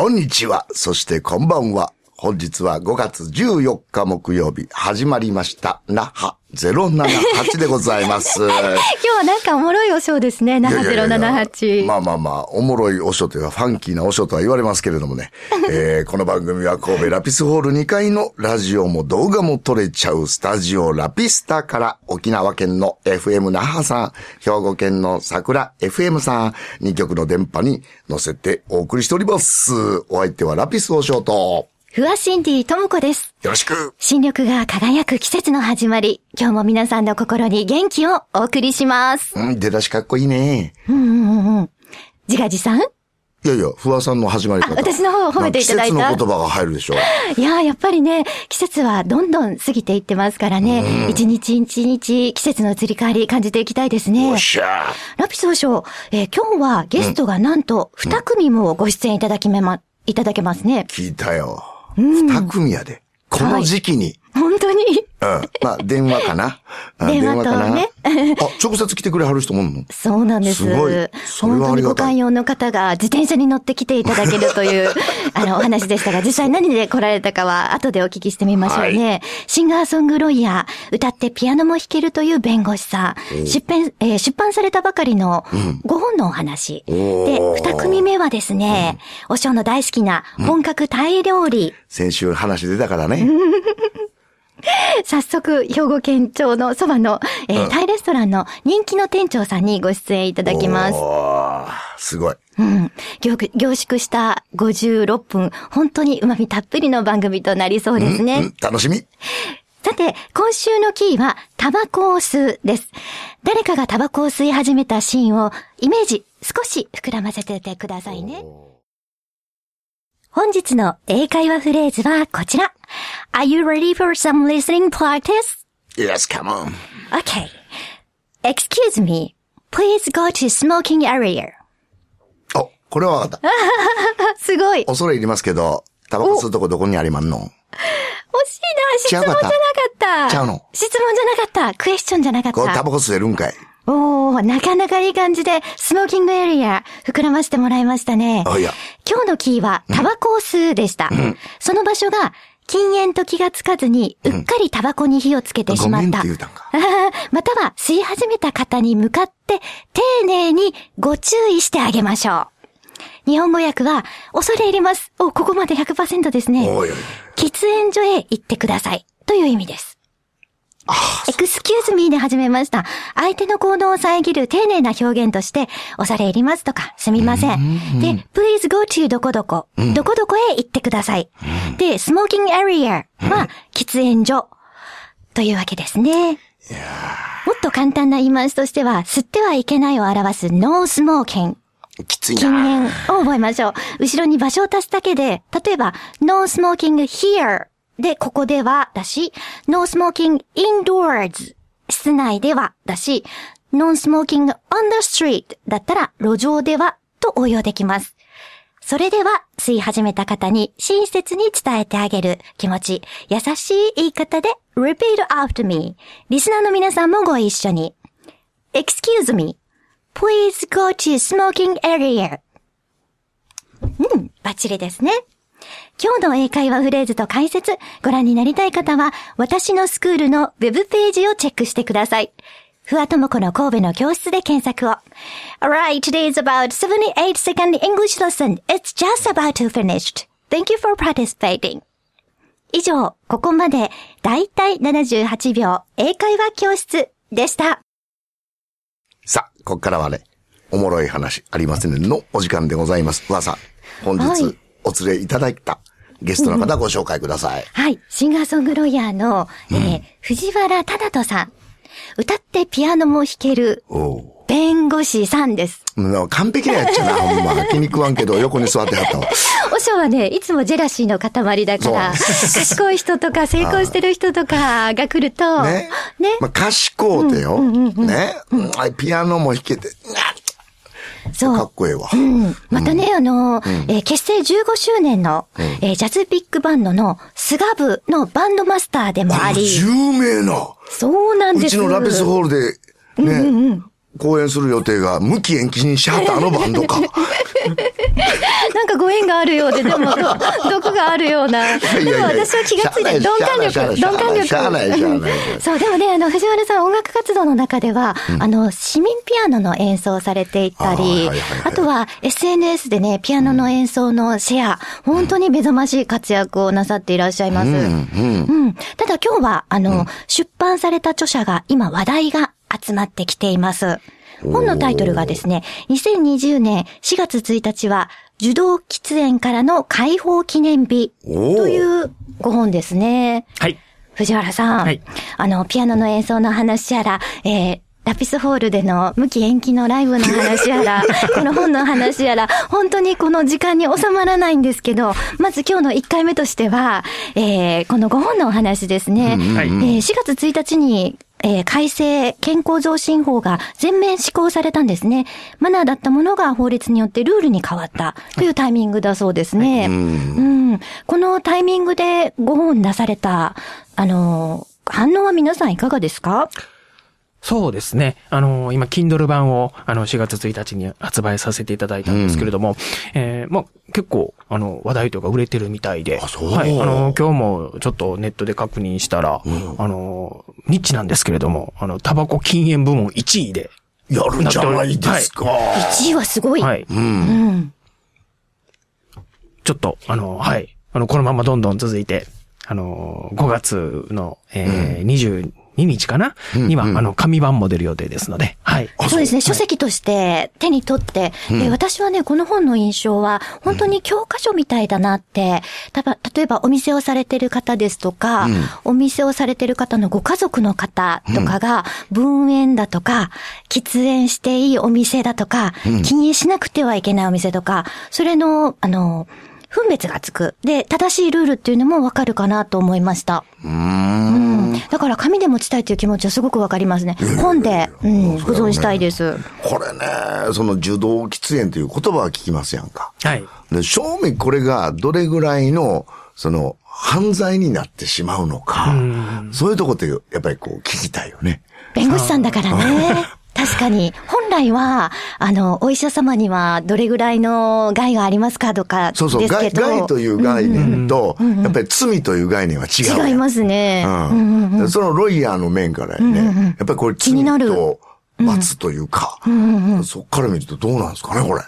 こんにちは。そしてこんばんは。本日は5月14日木曜日、始まりました。那覇078でございます。今日はなんかおもろいおショーですね、那覇いやいやいや078。まあまあまあ、おもろいお書というか、ファンキーなお書とは言われますけれどもね。えーこの番組は神戸ラピスホール2階のラジオも動画も撮れちゃうスタジオラピスタから沖縄県の FM 那覇さん、兵庫県の桜 FM さん、2曲の電波に乗せてお送りしております。お相手はラピスおショート。ふわシンディともこです。よろしく。新緑が輝く季節の始まり。今日も皆さんの心に元気をお送りします。うん、出だしかっこいいね。うんうんうんうん。自画自賛？いやいや、不破さんの始まり方。あ私の方を褒めていただいた？季節の言葉が入るでしょ。いやー、やっぱりね、季節はどんどん過ぎていってますからね、一日一日季節の移り変わり感じていきたいですねよっ。しゃラピス王将、えー今日はゲストがなんと2組もご出演いただきめま、いただけますね。聞いたよ。二組やで。この時期に。本当にうん。まあ、電話かな。うん 電話とねあ、直接来てくれはる人もおんの？そうなんです。すごい本当にご寛容の方が自転車に乗ってきていただけるという、あの、お話でしたが、実際何で来られたかは後でお聞きしてみましょうね。シンガーソングロイヤー、歌ってピアノも弾けるという弁護士さん、出版、えー出版されたばかりの5本のお話。で、おー2組目はですね、お正の大好きな本格タイ料理。先週話出たからね。早速、兵庫県庁のそばの、えータイレストランの人気の店長さんにご出演いただきます。おーすごい。うん。凝凝縮した56分、本当に旨味たっぷりの番組となりそうですね。うん楽しみ。さて、今週のキーは、タバコを吸うです。誰かがタバコを吸い始めたシーンを、イメージ、少し膨らませててくださいね。本日の英会話フレーズはこちら。Are you ready for some listening practice? Yes, come on. Okay. Excuse me. Please go to smoking area. お、これは分かった。あ、すごい。恐れ入りますけど、タバコ吸うとこどこにありまんの？惜しいな質問じゃなかった。ちゃうの？質問じゃなかった。クエスチョンじゃなかった。タバコ吸えるんかい。おー、なかなかいい感じで、スモーキングエリア、膨らませてもらいましたね。あいや今日のキーは、タバコを吸うでした。その場所が、禁煙と気がつかずに、うっかりタバコに火をつけてしまってた。言うたんか。または、吸い始めた方に向かって、丁寧にご注意してあげましょう。日本語訳は、恐れ入ります。お、ここまで100%ですね。おいおい。喫煙所へ行ってください。という意味です。エクスキューズミーで始めました。相手の行動を遮る丁寧な表現として、恐れ入りますとか、すみません。で、please go to どこどこ、どこどこへ行ってください。で、スモーキングエリアは、喫煙所というわけですね。もっと簡単な言い回しとしては、吸ってはいけないを表す no smoking。きつい禁な。煙を覚えましょう。後ろに場所を足すだけで、例えば、no smoking here で、ここでは、だし、no smoking indoors 室内では、だし、non smoking on the street だったら、路上では、と応用できます。それでは、吸い始めた方に親切に伝えてあげる気持ち、優しい言い方で repeat after me。リスナーの皆さんもご一緒に。excuse me. Please go to smoking area. うん、バッチリですね。今日の英会話フレーズと解説、ご覧になりたい方は、私のスクールのウェブページをチェックしてください。ふわともこの神戸の教室で検索を。Alright, today is about 78 second English lesson. It's just about to finished. Thank you for participating. 以上、ここまで、だいたい78秒英会話教室でした。さあ、こっからはね、おもろい話ありませんのお時間でございます。不破さん、本日はいお連れいただいたゲストの方ご紹介ください。はい。シンガーソングロイヤーの、えー藤原忠人さん。歌ってピアノも弾ける弁護士さんです。もう完璧なやっちゃな、ほんま。気に食わんけど横に座ってはったわ。おしょはね、いつもジェラシーの塊だから、賢い人とか 成功してる人とかが来ると、ね。ねまあ、賢うてよ。ね。うんあピアノも弾けて、そう。かっこええわ。うん。またね、あの、えー結成15周年の、えージャズビッグバンドのスガブのバンドマスターでもあり、有名な。そうなんです。うちのラピスホールで、ね、公演する予定が無期延期にしはったあのバンドか。なんかご縁があるようで、でも、ど 毒があるような。でも私は気がついて、鈍感力、鈍感力。そう、でもね、あの、藤原さん音楽活動の中では、あの、市民ピアノの演奏をされていたり、あとは SNS でね、ピアノの演奏のシェア、本当に目覚ましい活躍をなさっていらっしゃいます。うん。ただ今日は、あの、出版された著者が今話題が集まってきています。本のタイトルがですね、2020年4月1日は、受動喫煙からの解放記念日というご本ですね。はい。藤原さん。はい。あの、ピアノの演奏の話やら、えー、ラピスホールでの無期延期のライブの話やら、この本の話やら、本当にこの時間に収まらないんですけど、まず今日の1回目としては、えー、この5本のお話ですね。はい、えー、4月1日にえー、改正健康増進法が全面施行されたんですね。マナーだったものが法律によってルールに変わったというタイミングだそうですね。はい、うん、このタイミングでご本出された、あのー、反応は皆さんいかがですか？そうですね。あの、今、Kindle 版を、あの、4月1日に発売させていただいたんですけれども、うん、えー、まあ、結構、あの、話題とか売れてるみたいで、あ、そうはい。あの、今日もちょっとネットで確認したら、うん、あの、ニッチなんですけれども、あの、タバコ禁煙部門1位で。やるんじゃないですか。はい、1位はすごい。はい。うん。うん、ちょっと、あの、はい。あの、このままどんどん続いて、あの、5月の、えー、うん、20、2日かな、うんうん、には、あの、紙版も出る予定ですので、はい。そう。ですね、書籍として手に取って、で、私はね、この本の印象は、本当に教科書みたいだなって、たば、例えばお店をされてる方ですとか、うん、お店をされてる方のご家族の方とかが、分煙だとか、喫煙していいお店だとか、禁煙しなくてはいけないお店とか、それの、あの、分別がつく。で、正しいルールっていうのもわかるかなと思いました。うん。だから紙で持ちたいという気持ちはすごくわかりますね。本で、うん、保存したいです。これね、その受動喫煙という言葉は聞きますやんか。はい。で、正味これがどれぐらいの、その、犯罪になってしまうのか、うそういうとこってやっぱりこう聞きたいよね。弁護士さんだからね。確かに。本来は、あの、お医者様にはどれぐらいの害がありますかとかそうそう、害害という概念と、やっぱり罪という概念は違う。違いますね。うん。そのロイヤーの面からね、やっぱりこれ罪と、罰というか、そっから見るとどうなんですかね、これ。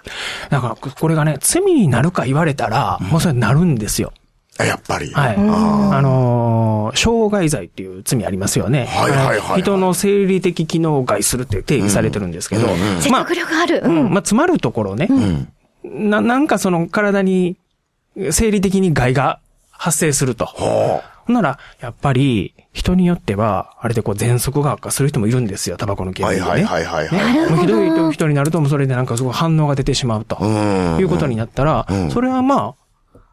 だから、これがね、罪になるか言われたら、もうそれなるんですよ。やっぱり。はい。あのー、傷害罪っていう罪ありますよね。はいはいはい、人の生理的機能を害するって定義されてるんですけど。うんうん、説得力ある。うん。まあ、詰まるところね。うん、な、なんかその体に、生理的に害が発生すると。ほう。なら、やっぱり、人によっては、あれでこう、喘息が悪化する人もいるんですよ、タバコの煙で、ね。はいはいはいはい、はい。ね、ひどい人になると、それでなんかすごい反応が出てしまうと。いうことになったら、それはまあ、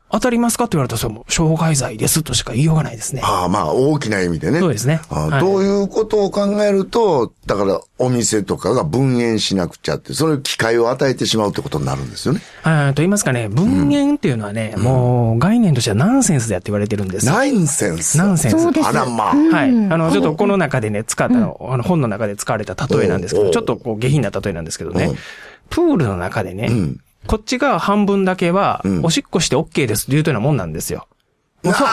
当たりますかって言われたら、その、傷害罪ですとしか言いようがないですね。ああ、まあ、大きな意味でね。そうですね。はい、ということを考えると、だから、お店とかが分煙しなくちゃって、そういう機会を与えてしまうってことになるんですよね。あと言いますかね、分煙っていうのはね、うん、もう、概念としてはナンセンスでやって言われてるんですナンセンスナンセンス。そうです。あらまあ。はい。あの、ちょっとこの中でね、使ったの、あの、本の中で使われた例えなんですけど、ちょっとこう、下品な例えなんですけどね、プールの中でね、こっちが半分だけは、おしっこして OK ですっていうようなもんなんですよ。うん、そ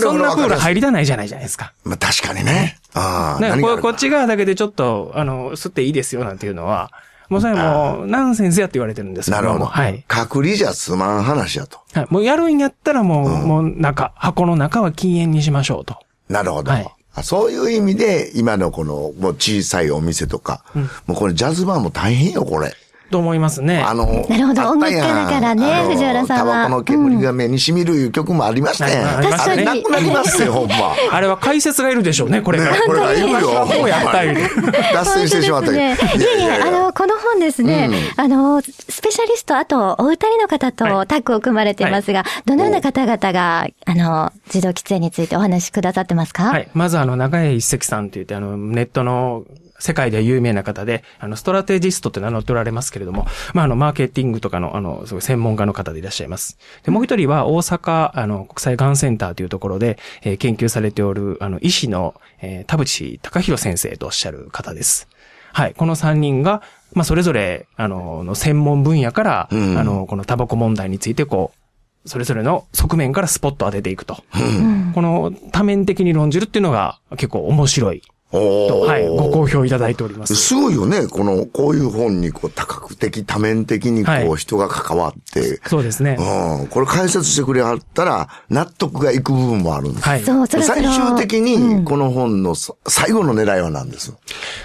そんなプール入りたないじゃないじゃないですか。まあ確かにね。ああ。ここっち側だけでちょっと、あの、吸っていいですよなんていうのは、もうそれも、ナンセンスやって言われてるんですなるほど。はい。隔離じゃ済まん話やと。はい。もうやるんやったらもう、うん、もう中、箱の中は禁煙にしましょうと。なるほど。はい。そういう意味で、今のこの、もう小さいお店とか、うん、もうこれジャズバーも大変よ、これ。と思いますね。あの、なるほど、音楽家だからね、藤原さんは。タバコの煙が目に染みるいう曲もありましたね。確かに。なくなりますよ、ほんま。あれは解説がいるでしょうね、これが。これがいるよ。もうやったい。脱線してしまった。いやいや、あの、この本ですね、あの、スペシャリスト、あと、お二人の方とタッグを組まれていますが、どのような方々が、あの、自動喫煙についてお話しくださってますか？はい。まず、あの、中江一石さんって言って、あの、ネットの世界で有名な方で、あの、ストラテジストって名乗っておられますけれども、まあ、あの、マーケティングとかの、あの、すごい専門家の方でいらっしゃいます。で、もう一人は大阪、あの、国際がんセンターというところで、えー、研究されておる、あの、医師の、えー、田淵隆弘先生とおっしゃる方です。はい。この3人が、まあ、それぞれ、あの、の専門分野から、うんあの、このタバコ問題について、こう、それぞれの側面からスポット当てていくと。うんこの多面的に論じるっていうのが結構面白いおはい、ご好評いただいております。すごいよね。この、こういう本に、こう、多角的、多面的に、こう、はい人が関わって、そうですね。うん。これ解説してくれはったら、納得がいく部分もあるんです。はい。そう、そろそろ。最終的うんに、この本のさ最後の狙いは何です？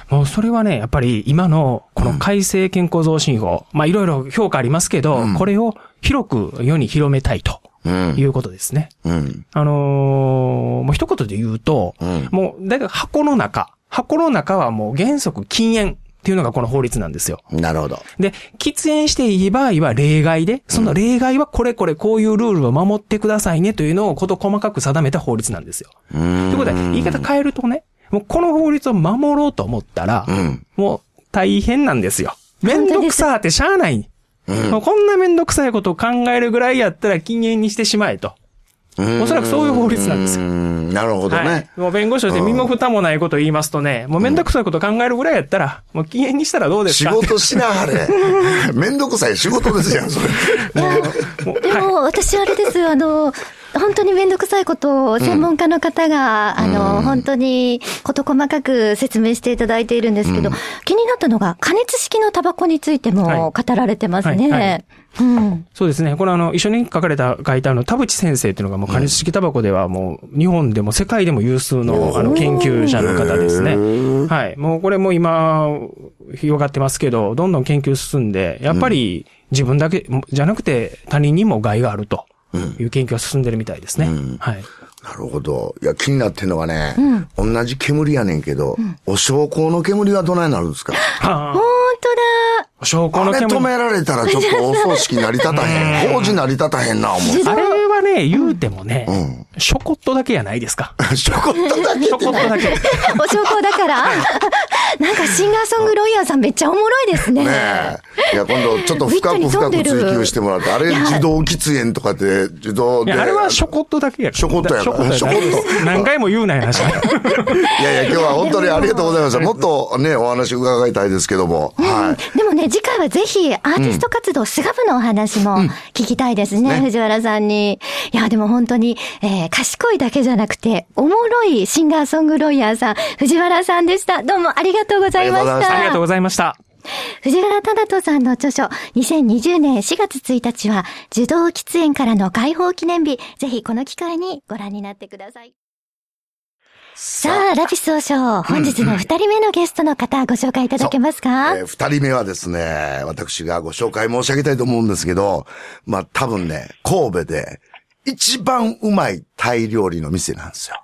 もうそれはね、やっぱり今のこの改正健康増進法、まあいろいろ評価ありますけど、これを広く世に広めたいとうん。いうことですね。うん。あのーもう一言で言うと、うんもう、だから箱の中、箱の中はもう原則禁煙っていうのがこの法律なんですよ。なるほど。で、喫煙していい場合は例外で、その例外はこれこれこういうルールを守ってくださいねというのをこと細かく定めた法律なんですよ。うーん。ということで、言い方変えるとね、もうこの法律を守ろうと思ったら、うん。もう大変なんですよ。めんどくさーってしゃあない。もうこんなめんどくさいことを考えるぐらいやったら禁煙にしてしまえと。おそらくそういう法律なんですよ。うん。なるほどはねい。。もう弁護士として身も蓋もないことを言いますとね、もうめんどくさいことを考えるぐらいやったら、もう禁煙にしたらどうです仕か事しなはれ。めんどくさい仕事ですやん、それ。もうでも、私あれですよ、あの、本当にめんどくさいことを専門家の方が、あの、本当に事細かく説明していただいているんですけど、気になったのが、加熱式のタバコについても語られてますね。はいはいうん。そうですね。これあの、一緒に書かれた、書いたあの、田淵先生っていうのがもう加熱式タバコではもう、日本でも世界でも有数の、あの、研究者の方ですね。はい。もうこれも今、広がってますけど、どんどん研究進んで、やっぱり自分だけ、じゃなくて他人にも害があるという研究が進んでるみたいですね。はい。なるほど。いや、気になってんのがね、同じ煙やねんけど、お焼香の煙はどないなるんですか？は本当だあ、証拠あれの煙止められたらちょっとお葬式成り立たへん。工事成り立たへんな、思う。あれはね、言うてもね、しょこっとだけやないですか。ちょこっとだけしょこっとだけ。お証拠だから、なんかシンガーソングロイヤーさんめっちゃおもろいですね。ねえ。いや、今度ちょっと深く深く追求してもらって、あれ自動喫煙とかって、自動で。いや、あれはしょこっとだけやしょこっとやしょこっとやしょこっと何回も言うなよ、話。いやいや、今日は本当にありがとうございました。もっとね、お話伺いたいですけども。はい。でもね、次回はぜひアーティスト活動、菅部のお話も聞きたいですね、藤原さんに。いや、でも本当に、えー、賢いだけじゃなくて、おもろいシンガーソングロイヤーさん、藤原さんでした。どうもありがとうございましありがとうございまた。ありがとうございました。藤原忠人さんの著書、2020年4月1日は、受動喫煙からの解放記念日。ぜひこの機会にご覧になってください。さあ、ラピス王将、本日の 二人目のゲストの方、ご紹介いただけますか、えー二人目はですね、私がご紹介申し上げたいと思うんですけど、まあ多分ね、神戸で一番うまいタイ料理の店なんですよ。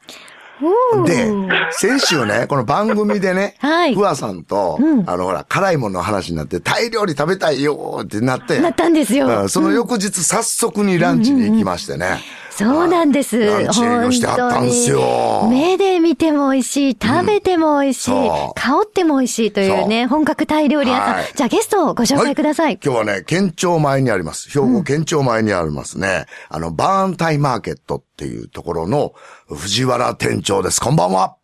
で、先週ね、この番組でね、はいふわさんと、うんあのほら、辛いものの話になって、タイ料理食べたいよってなって、なったんですよ。うんその翌日早速にランチに行きましてね。そうなんです。ランチ営業してはったんですよ本当に目で見ても美味しい、食べても美味しい、そう香っても美味しいというね、本格タイ料理屋さん。はいじゃあゲストをご紹介ください。今日はね、県庁前にあります。兵庫県庁前にありますね。あの、バーンタイマーケットっていうところの藤原店長です。こんばんは。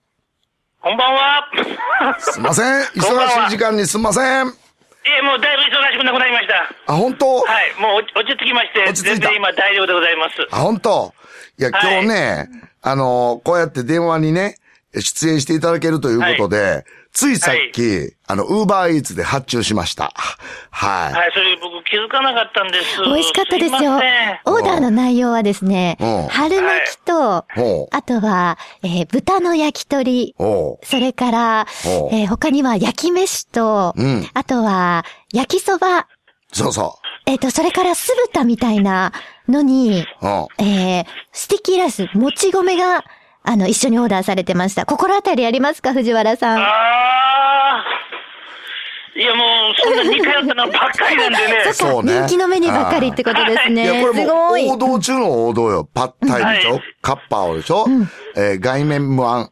こんばんは。すいません。忙しい時間にすいません。ええ、もうだいぶ忙しくなくなりました。あ、本当？はい、もう落ち着きまして、落ち着いた。全然今大丈夫でございます。あ、本当いや、はい今日ね、あの、こうやって電話にね、出演していただけるということで、ついさっき、あの、ウーバーイーツで発注しました。はい。はい、それ僕気づかなかったんです。美味しかったですよいません。オーダーの内容はですねうん、春巻きとほ、うあとは、えー豚の焼き鳥、それから、えー他には焼き飯とうん、あとは焼きそば、そうそえっと、それから酢豚みたいなのに、う。うん。えー、スティッキーライス、もち米が、あの、一緒にオーダーされてました。心当たりありますか藤原さん？あー。いや、もう、そんな似通ったのばっかりなんでね。そうね人気のメニューばっかりってことですね。いや、これすごい。もう王道中の王道よ。パッタイでしょ、はいカッパオでしょ、えー外面ムアン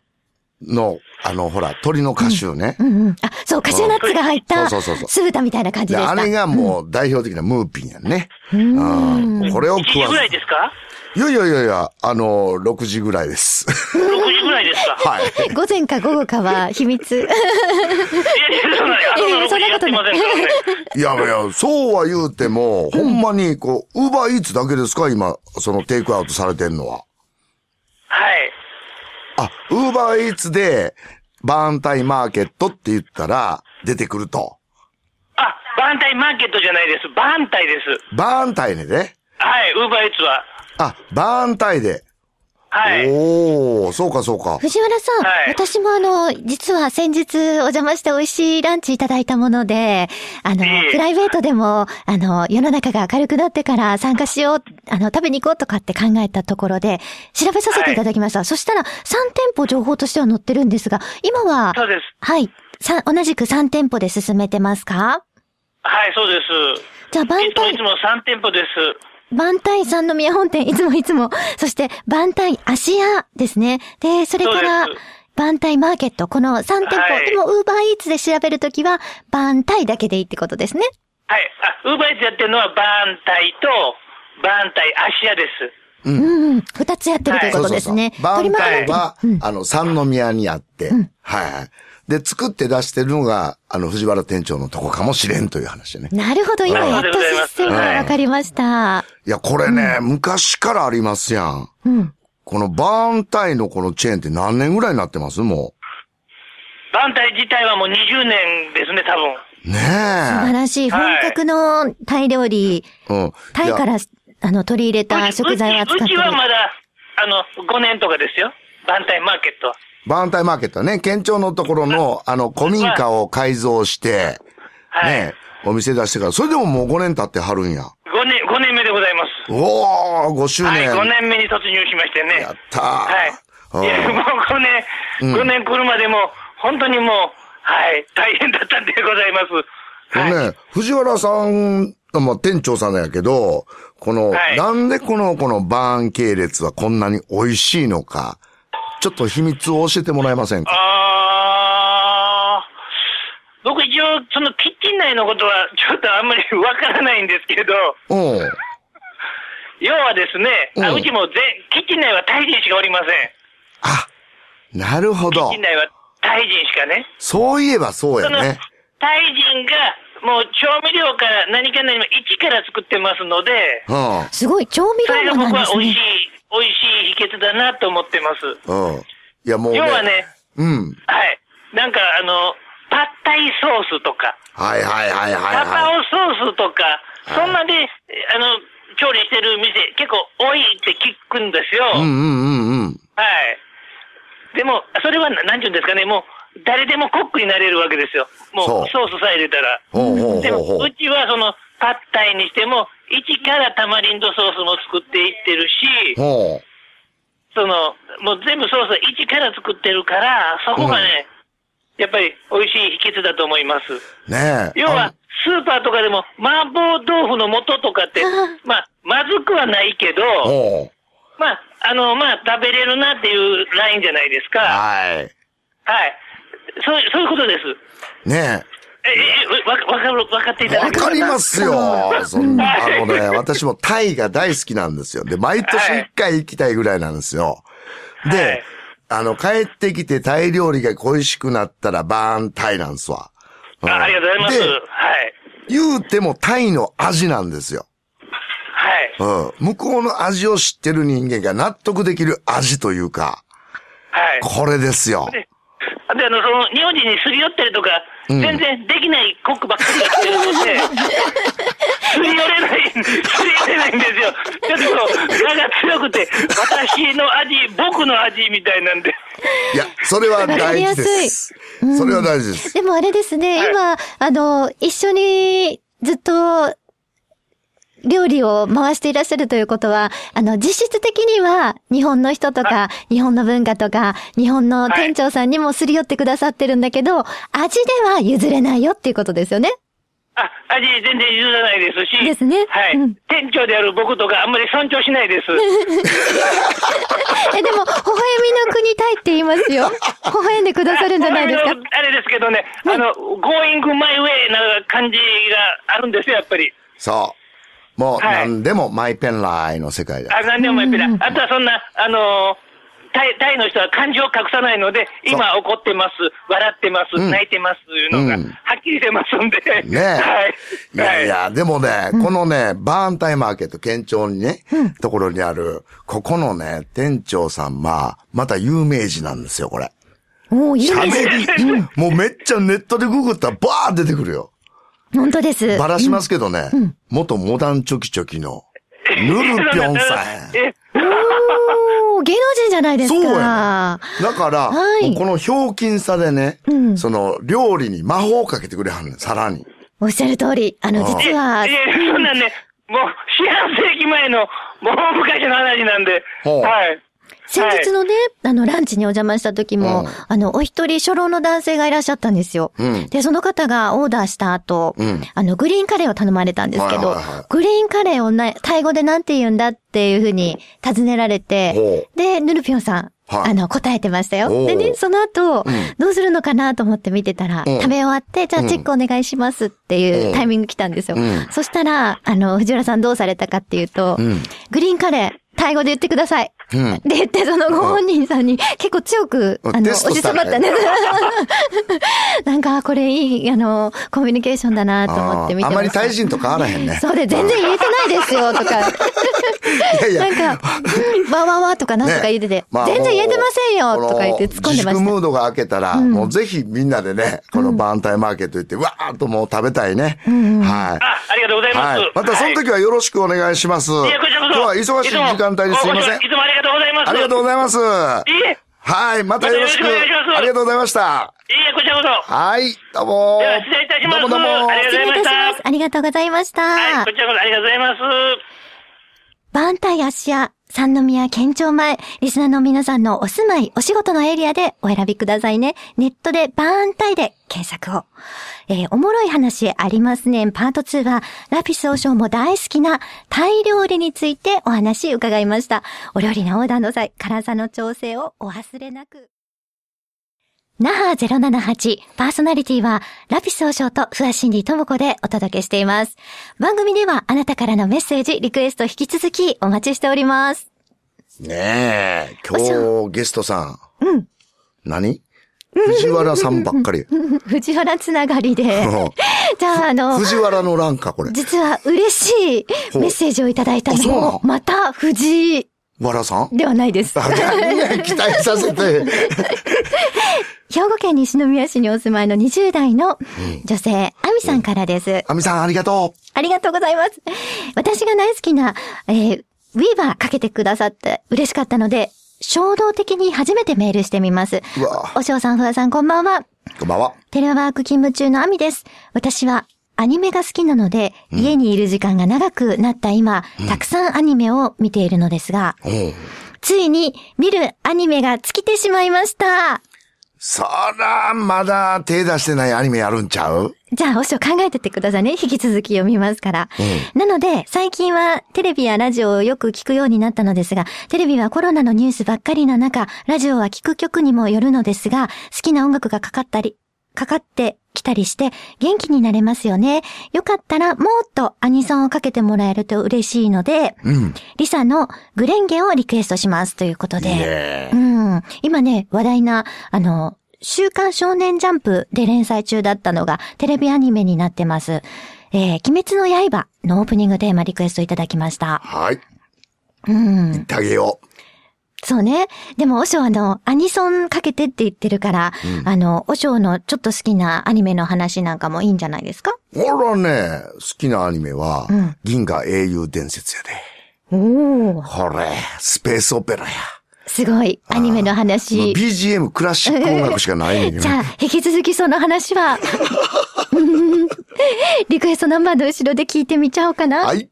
の、あの、ほら、鳥の歌手ね。うんうん。あ、そう、カシューナッツが入った、そうそうそうそう酢豚みたいな感じで、でした。あれがもう代表的なムーピンやんね。うんうんこれを1食わず時ぐらいですか？いやいやいやいや、あの、6時ぐらいです。6時ぐらいですか？はい。午前か午後かは秘密。いやいや、そんな、朝の6時やってませんからね。いやいや、そうは言うても、ほんまに、こう、ウーバーイーツだけですか今、そのテイクアウトされてんのは。はい。あ、ウーバーイーツで、バーンタイマーケットって言ったら、出てくると。あ、バーンタイマーケットじゃないです。バーンタイです。バーンタイねで。はい、ウーバーイーツは。あ、バーンタイで。はい。おー、そうかそうか。藤原さん、はい私もあの、実は先日お邪魔して美味しいランチいただいたもので、あの、ええプライベートでも、あの、世の中が明るくなってから参加しよう、あの、食べに行こうとかって考えたところで、調べさせていただきました。そしたら、3店舗情報としては載ってるんですが、今は、そうです。はい、さ、同じく3店舗で進めてますか？はい、そうです。じゃあ、バンタイいつもいつ、も3店舗です。バンタイ三宮本店、いつもいつも。そして、バンタイ芦屋ですね。で、それからそうです、バンタイマーケット、この3店舗。はいでも、ウーバーイーツで調べるときは、バンタイだけでいいってことですね。はい。あ、ウーバーイーツやってるのはバーンタイと、バーンタイアシアです。うん、うん。二つやってるということですね。バーンタイ取りは、うんあの、三宮にあって、はいはい。で、作って出してるのが、あの、藤原店長のとこかもしれんという話でね。なるほど、今やっと実践がわかりました。いや、これね、昔からありますやん。うん。このバーンタイのこのチェーンって何年ぐらいになってます？もバーンタイ自体はもう20年ですね、多分。う。ね素晴え。らしい。本格のタイ料理、うん。タイから、あの、取り入れた食材を扱ってるうちうち。はまだ、あの、5年とかですよ。バーンタイマーケットは。バーンタイマーケットはね、県庁のところの、あの、古民家を改造して、はい。ね、お店出してから、それでももう5年経ってはるんや。5年、5年目でございます。おー、5周はい、年。5年目に突入しましてね。やったー。はい。いや、もう5年、うん5年来るまでも、本当にもう、はい、大変だったんでございます。はい。ね、藤原さん、まあ、店長さんやけど、この、はいなんでこの、このバーン系列はこんなに美味しいのか、ちょっと秘密を教えてもらえませんか？あー、僕一応、そのキッチン内のことは、ちょっとあんまりわからないんですけど、うん。要はですね、あうんうちも全、キッチン内はタイ人しかおりません。あ、なるほどキッチン。内はタイ人しかね。そういえばそうやその、ね。タイ人が、もう調味料から何か何も一から作ってますので、うん。すごい、調味それ料もが僕は美味なんですねしい。、美味しい秘訣だなと思ってます。うん。いやもうね。要はね、うん。はい。なんかあの、パッタイソースとか、はいはいはいはいパパはい。オソースとか、そんなで、あの、調理してる店結構多いって聞くんですよ。うんうんうんうん。はい。でも、それはな、なんていうんですかね、もう、誰でもコックになれるわけですよ。もう、ソースさえ入れたら。ほうほうでも、ほうほうう。ちはその、パッタイにしても、一からタマリンドソースも作っていってるし、ほその、もう全部ソース一から作ってるから、そこがね、やっぱり美味しい秘訣だと思います。う。ねえ。要は、スーパーとかでも、麻婆豆腐の素とかって、まあ、まずくはないけど。まあ、あの、まあ、食べれるなっていうラインじゃないですか。はい。はい。そう、そういうことです。ねえ、え、わ、わかる、わかっていたえ。だけわかりますよ。そんな、あはいのね、私もタイが大好きなんですよ。で、毎年一回行きたいぐらいなんですよ。はいで、あの、帰ってきてタイ料理が恋しくなったらバーンタイなんですわ。うんあありがとうございます。で、はい。言うてもタイの味なんですよ。はい。うん。向こうの味を知ってる人間が納得できる味というか、はい。これですよ。で、であの、その、日本人にすり寄ってるとか、うん全然できないコックばっかりが来てるので、すり寄れない、すり寄れないんですよ。ちょっと、我が強くて、私の味、僕の味みたいなんで。いや、それは大事でわかりやす。うんそれは大事です。でもあれですね、はい今、あの、一緒にずっと、料理を回していらっしゃるということは、あの、実質的には、日本の人とか、日本の文化とか、日本の店長さんにもすり寄ってくださってるんだけど、味では譲れないよっていうことですよね。あ、味全然譲らないですし。ですねはい。うん店長である僕とかあんまり尊重しないです。え、でも、微笑みの国タイって言いますよ。微笑んでくださるんじゃないですかあ。あれですけどね、あの、going my way な感じがあるんですよ、やっぱり。そもうはい何でもマイペンライの世界だ。あ、なんでもいいペラ。あとはそんな、あのータイ、タイの人は感情を隠さないので、今怒ってます、笑ってます、うん泣いてますというのが、うんはっきり出ますんで。ねえ。はい。いやいや、でもね、このね、バーンタイマーケット県庁にね、ところにある、ここのね、店長さんは、また有名人なんですよ、これ。おー、いいです。喋り、もうめっちゃネットでググったらバー出てくるよ。本当です。バラしますけどね、元モダンチョキチョキの、ヌルピョンさん。え、おー、芸能人じゃないですか。そうやだから、はいこのひょうきんさでね、うんその料理に魔法をかけてくれはんねん、さらに。おっしゃる通り。あの、実は、いや、そんなんね、もう、四半世紀前の、もう昔の話なんで、はい。先日のね、あの、ランチにお邪魔した時も、うん。あの、お一人初老の男性がいらっしゃったんですよ。うん。で、その方がオーダーした後、うん。あの、グリーンカレーを頼まれたんですけど、はいはいはいグリーンカレーをな、タイ語でなんて言うんだっていうふうに尋ねられてほ、で、ヌルピョンさん、はい。あの、答えてましたよ。でね、その後、ん。どうするのかなと思って見てたら、うん。食べ終わって、じゃあうんチェックお願いしますっていううん。タイミング来たんですよ。うん。そしたら、あの、藤原さんどうされたかっていうと、うん。グリーンカレー、タイ語で言ってください。うん。で言って、そのご本人さんに結構強く、うんあの、テスト押ししたんだね迫ったね。なんか、これいい、あの、コミュニケーションだなと思って見てあーあまりタイ人と変わらへんね。そうで、全然言えてないですよ、とか。いやいや。なんか、わわわとかなんとか言ってて、まあ全然言えてませんよ、とか言って突っ込んでました。自粛ムードが明けたら、もうぜひみんなでね、このバーンタイマーケット行って、わーっともう食べたいね。はい。あ、ありがとうございます。はい。またその時はよろしくお願いします。いや、こちらこそ。今日は忙しい時間帯にすいませんい。つもありがとうございます。ありがとうございます。いえ、はい。またよろしく。ありがとうございました。いえ、こちらこそ。はい。どうも。では失礼いたしますどうもどうも。ありがとうございました。ありがとうございました。はい、こちらこそありがとうございます。バンタイ芦屋、三宮県庁前、リスナーの皆さんのお住まい、お仕事のエリアでお選びくださいね。ネットでバーンタイで検索を。えーおもろい話ありますね。パート2は、ラピス王将も大好きなタイ料理についてお話伺いました。お料理のオーダーの際、辛さの調整をお忘れなく。那覇078パーソナリティはラピス王将とフワシンディともこでお届けしています。番組ではあなたからのメッセージ、リクエスト引き続きお待ちしております。ねえ、今日ゲストさん。うん。何？藤原さんばっかり。藤原つながりで。じゃあ、あの、藤原の欄か、これ。実は嬉しいメッセージをいただいたのの？も、また藤原さん？ではないです。期待させて。兵庫県西宮市にお住まいの20代の女性、アミさんからです。アミさん、ありがとありがとうございます。私が大好きな、えー、ウィーバーかけてくださって嬉しかったので、衝動的に初めてメールしてみます。おしょうさん、ふわさん、こんばんは。こんばんは。テレワーク勤務中のアミです。私はアニメが好きなので、家にいる時間が長くなった今、たくさんアニメを見ているのですが、うん。ついに見るアニメが尽きてしまいました。そら、まだ手出してないアニメあるんちゃう？じゃあ、おしょ考えててくださいね。引き続き読みますから。なので、最近はテレビやラジオをよく聞くようになったのですが、テレビはコロナのニュースばっかりの中、ラジオは聞く曲にもよるのですが、好きな音楽がかかったり、かかってきたりして、元気になれますよね。よかったら、もっとアニソンをかけてもらえると嬉しいので、うん。リサのグレンゲをリクエストしますということで。うん。今ね、話題な、あの、週刊少年ジャンプで連載中だったのがテレビアニメになってます。えー、鬼滅の刃のオープニングテーマリクエストいただきました。はい。うん。言ってあげよそうね。でも、おしょうあの、アニソンかけてって言ってるから、あの、おしょうのちょっと好きなアニメの話なんかもいいんじゃないですか？う。俺はね、好きなアニメは、うん銀河英雄伝説やで。おお。これ、スペースオペラや。すごい。アニメの話。BGM クラシック音楽しかないね じゃあ、引き続きその話は、う んリクエストナンバーの後ろで聞いてみちゃおうかな。はい。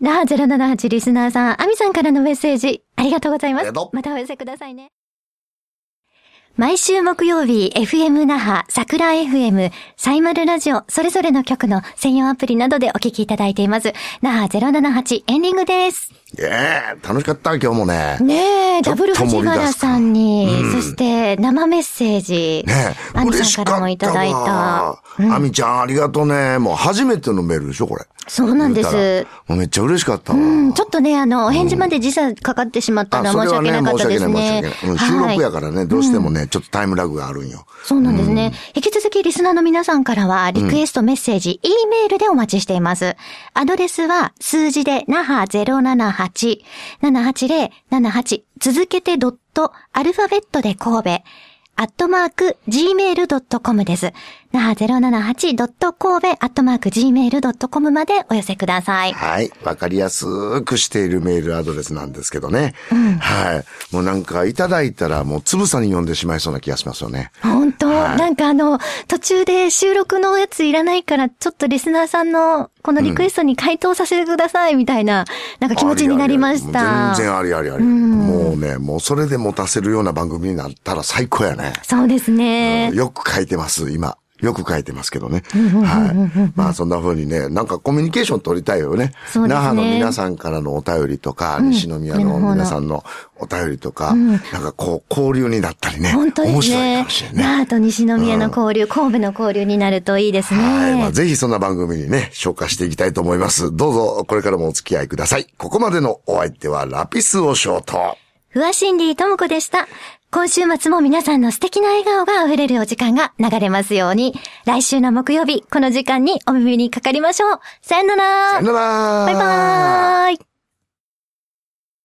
なあ、078リスナーさん、アミさんからのメッセージ、ありがとうございますまたお寄せくださいね。毎週木曜日、FM 那覇、桜 FM、サイマルラジオ、それぞれの曲の専用アプリなどでお聞きいただいています。那覇078エンディングです。ええ楽しかった、今日もね。ねえ、ダブル藤原さんに、そして生メッセージ、ねえ、アミさんからもいただいた。わ。アミちゃんありがとうね。もう初めてのメールでしょ、これ。そうなんですもうめっちゃ嬉しかったわ。うん、ちょっとね、あの、お返事まで時差かかってしまったのは申し訳なかったですね。申し訳ない、申し訳ない。うん収録やからね、どうしてもね、ちょっとタイムラグがあるんよ。そうなんですね。引き続きリスナーの皆さんからは、リクエストメッセージ、E メールでお待ちしています。アドレスは、数字で、那覇078、78078、続けてドット、アルファベットで神戸、アットマーク、gmail.com です。那覇078ドット神戸、アットマーク、gmail.com までお寄せください。はい。わかりやすくしているメールアドレスなんですけどね。はい。もうなんかいただいたらもうつぶさに読んでしまいそうな気がしますよね。本当、はいなんかあの、途中で収録のやついらないから、ちょっとリスナーさんのこのリクエストに回答させてくださいみたいな、なんか気持ちになりました。全然ありありあり。もうね、もうそれで持たせるような番組になったら最高やね。そうですね。よく書いてます、今。よく書いてますけどね。はい。まあそんな風にね、なんかコミュニケーション取りたいよね。そうですね那覇の皆さんからのお便りとか、西宮の皆さんのお便りとか、なんかこう交流になったりね。本当です面白いかねもしれ。ないね。那覇と西宮の交流、神戸の交流になるといいですね。はい。まあ、ぜひそんな番組にね、紹介していきたいと思います。どうぞ、これからもお付き合いください。ここまでのお相手はラピスオショート。ふわしんりーともこでした。今週末も皆さんの素敵な笑顔が溢れるお時間が流れますように、来週の木曜日、この時間にお耳にかかりましょう。さよなら。さよなら。バイバーイ